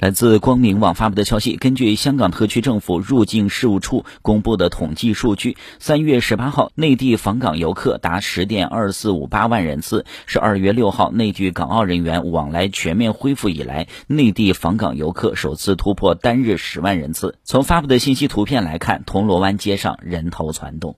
来自光明网发布的消息根据香港特区政府入境事务处公布的统计数据三月十八号内地访港游客达十点二四五八万人次是二月六号内地港澳人员往来全面恢复以来内地访港游客首次突破单日十万人次。从发布的信息图片来看铜锣湾街上人头攒动。